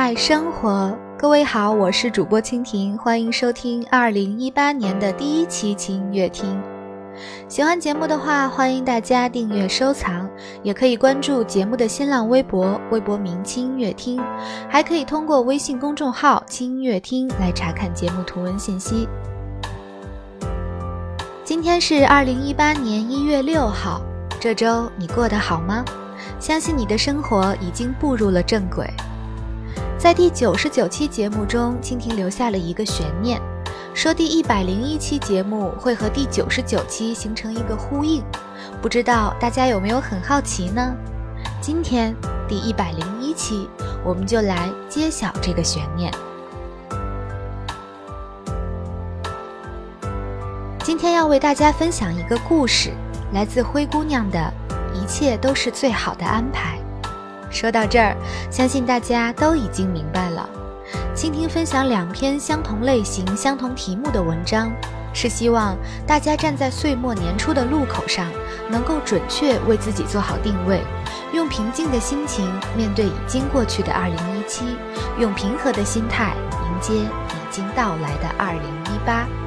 爱生活，各位好，我是主播蜻蜓，欢迎收听二零一八年的第一期轻音乐听。喜欢节目的话，欢迎大家订阅收藏，也可以关注节目的新浪微博，微博名轻音乐听，还可以通过微信公众号轻音乐听来查看节目图文信息。今天是二零一八年一月六号，这周你过得好吗？相信你的生活已经步入了正轨。在第九十九期节目中，蜻蜓留下了一个悬念，说第一百零一期节目会和第九十九期形成一个呼应，不知道大家有没有很好奇呢？今天第一百零一期，我们就来揭晓这个悬念。今天要为大家分享一个故事，来自灰姑娘的《一切都是最好的安排》。说到这儿，相信大家都已经明白了。蜻蜓分享两篇相同类型、相同题目的文章，是希望大家站在岁末年初的路口上，能够准确为自己做好定位，用平静的心情面对已经过去的2017，用平和的心态迎接已经到来的2018。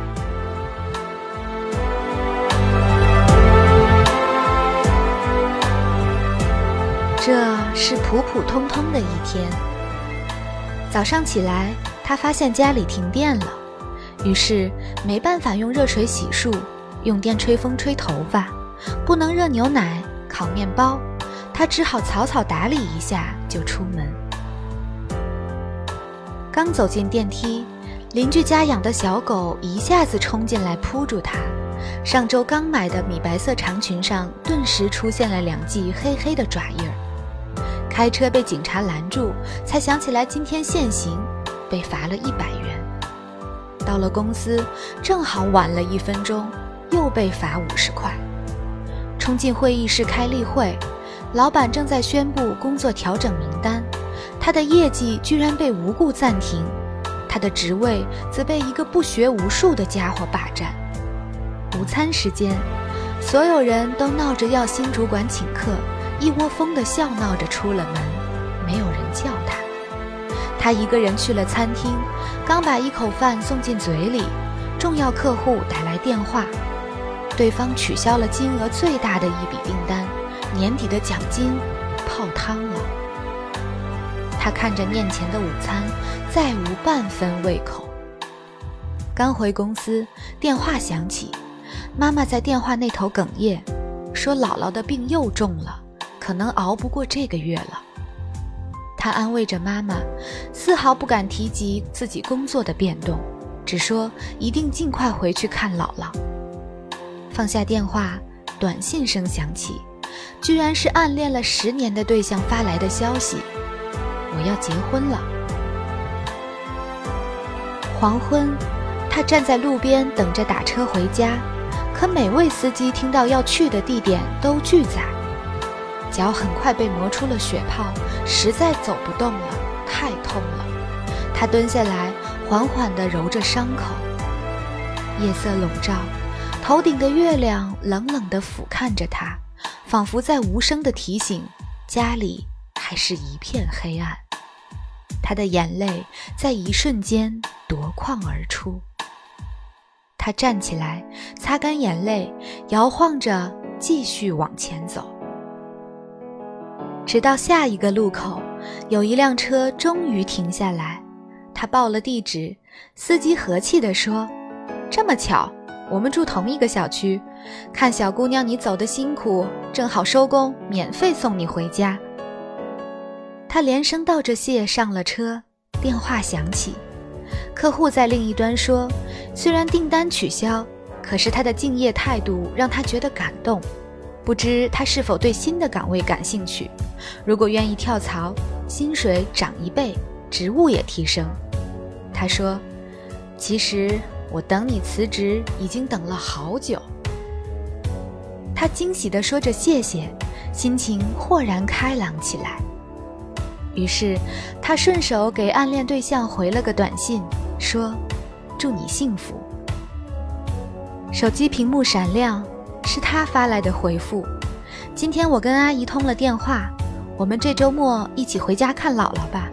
这是普普通通的一天。早上起来，他发现家里停电了，于是没办法用热水洗漱，用电吹风吹头发，不能热牛奶、烤面包，他只好草草打理一下就出门。刚走进电梯，邻居家养的小狗一下子冲进来扑住他，上周刚买的米白色长裙上顿时出现了两记黑黑的爪印儿。开车被警察拦住，才想起来今天限行，被罚了一百元。到了公司，正好晚了一分钟，又被罚五十块。冲进会议室开例会，老板正在宣布工作调整名单，他的业绩居然被无故暂停，他的职位则被一个不学无术的家伙霸占。午餐时间，所有人都闹着要新主管请客。一窝蜂地笑闹着出了门，没有人叫他。他一个人去了餐厅，刚把一口饭送进嘴里，重要客户打来电话，对方取消了金额最大的一笔订单，年底的奖金泡汤了。他看着面前的午餐，再无半分胃口。刚回公司，电话响起，妈妈在电话那头哽咽，说姥姥的病又重了。可能熬不过这个月了，他安慰着妈妈，丝毫不敢提及自己工作的变动，只说一定尽快回去看姥姥。放下电话，短信声响起，居然是暗恋了十年的对象发来的消息：“我要结婚了。”黄昏，他站在路边等着打车回家，可每位司机听到要去的地点都拒载。脚很快被磨出了血泡，实在走不动了，太痛了。他蹲下来，缓缓地揉着伤口。夜色笼罩，头顶的月亮冷冷地俯瞰着他，仿佛在无声地提醒：家里还是一片黑暗。他的眼泪在一瞬间夺眶而出。他站起来，擦干眼泪，摇晃着继续往前走。直到下一个路口，有一辆车终于停下来。他报了地址，司机和气地说：“这么巧，我们住同一个小区。看小姑娘你走得辛苦，正好收工，免费送你回家。”他连声道着谢，上了车。电话响起，客户在另一端说：“虽然订单取消，可是他的敬业态度让他觉得感动。不知他是否对新的岗位感兴趣？”如果愿意跳槽，薪水涨一倍，职务也提升。他说：“其实我等你辞职已经等了好久。”他惊喜地说着谢谢，心情豁然开朗起来。于是他顺手给暗恋对象回了个短信，说：“祝你幸福。”手机屏幕闪亮，是他发来的回复：“今天我跟阿姨通了电话。”我们这周末一起回家看姥姥吧。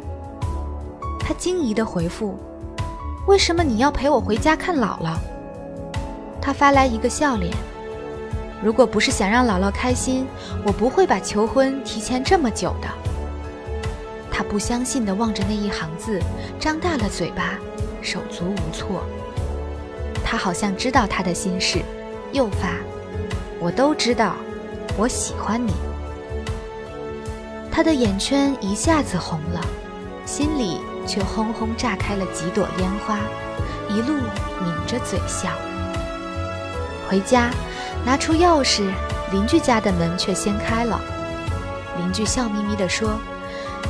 他惊疑的回复：“为什么你要陪我回家看姥姥？”他发来一个笑脸：“如果不是想让姥姥开心，我不会把求婚提前这么久的。”他不相信的望着那一行字，张大了嘴巴，手足无措。他好像知道他的心事，又发：“我都知道，我喜欢你。”他的眼圈一下子红了，心里却轰轰炸开了几朵烟花，一路抿着嘴笑。回家，拿出钥匙，邻居家的门却先开了。邻居笑眯眯地说：“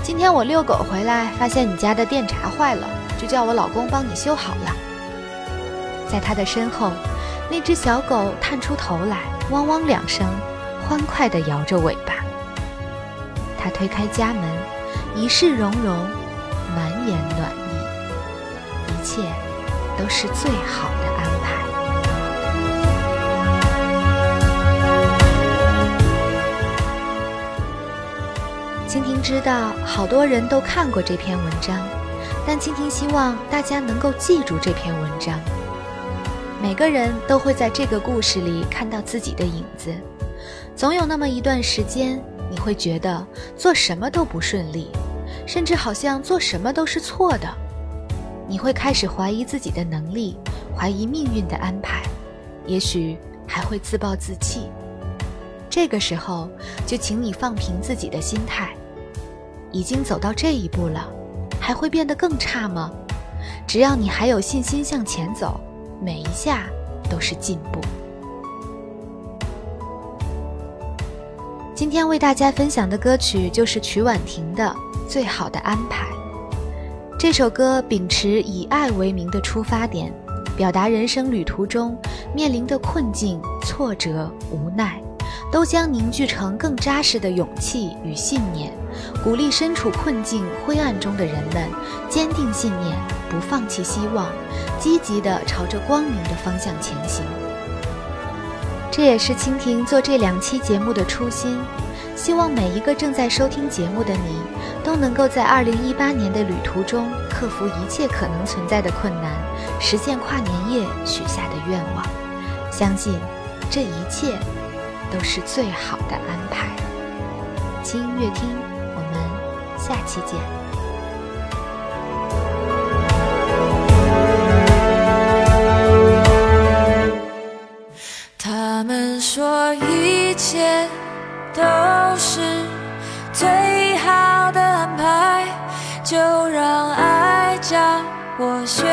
今天我遛狗回来，发现你家的电闸坏了，就叫我老公帮你修好了。”在他的身后，那只小狗探出头来，汪汪两声，欢快地摇着尾巴。他推开家门，一世融融，满眼暖意，一切都是最好的安排。蜻蜓知道好多人都看过这篇文章，但蜻蜓希望大家能够记住这篇文章。每个人都会在这个故事里看到自己的影子，总有那么一段时间。你会觉得做什么都不顺利，甚至好像做什么都是错的。你会开始怀疑自己的能力，怀疑命运的安排，也许还会自暴自弃。这个时候，就请你放平自己的心态。已经走到这一步了，还会变得更差吗？只要你还有信心向前走，每一下都是进步。今天为大家分享的歌曲就是曲婉婷的《最好的安排》。这首歌秉持以爱为名的出发点，表达人生旅途中面临的困境、挫折、无奈，都将凝聚成更扎实的勇气与信念，鼓励身处困境、灰暗中的人们坚定信念，不放弃希望，积极地朝着光明的方向前行。这也是蜻蜓做这两期节目的初心，希望每一个正在收听节目的你，都能够在2018年的旅途中克服一切可能存在的困难，实现跨年夜许下的愿望。相信这一切都是最好的安排。轻音乐下期见。他们说一切都是最好的安排就让爱教我学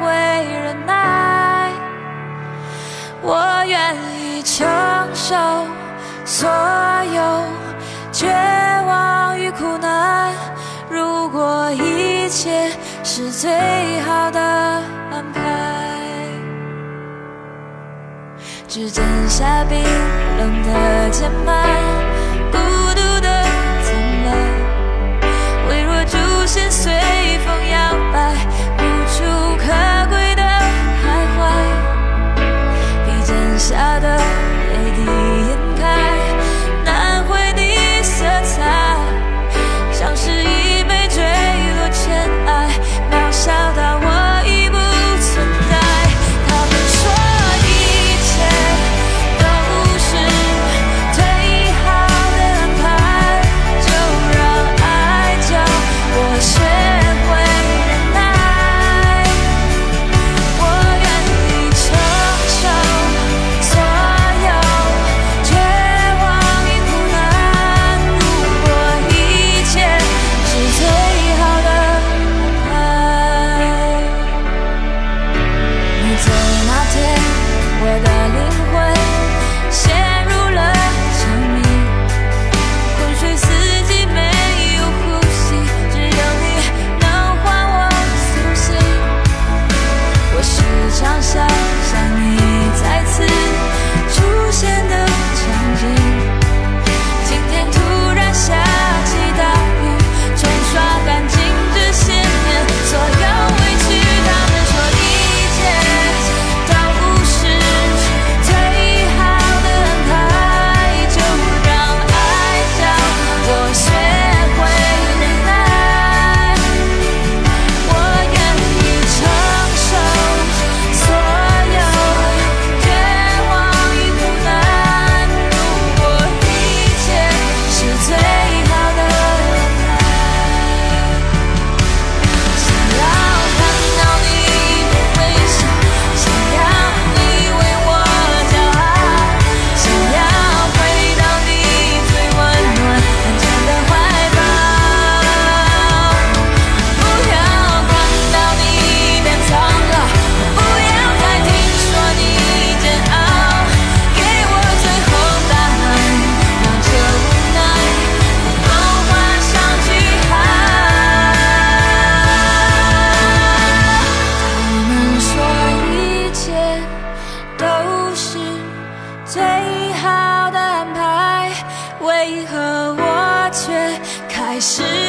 会忍耐。我愿意承受所有绝如果一切是最好的安排，指尖下冰冷的键盘。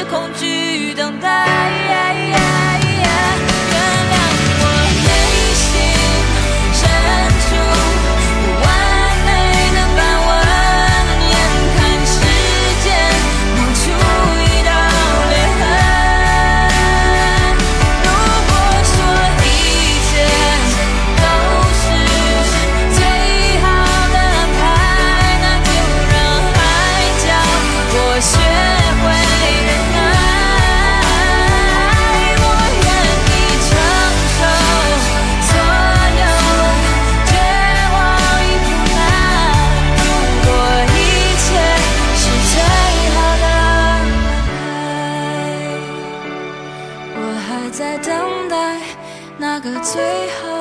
恐惧等待？个最好。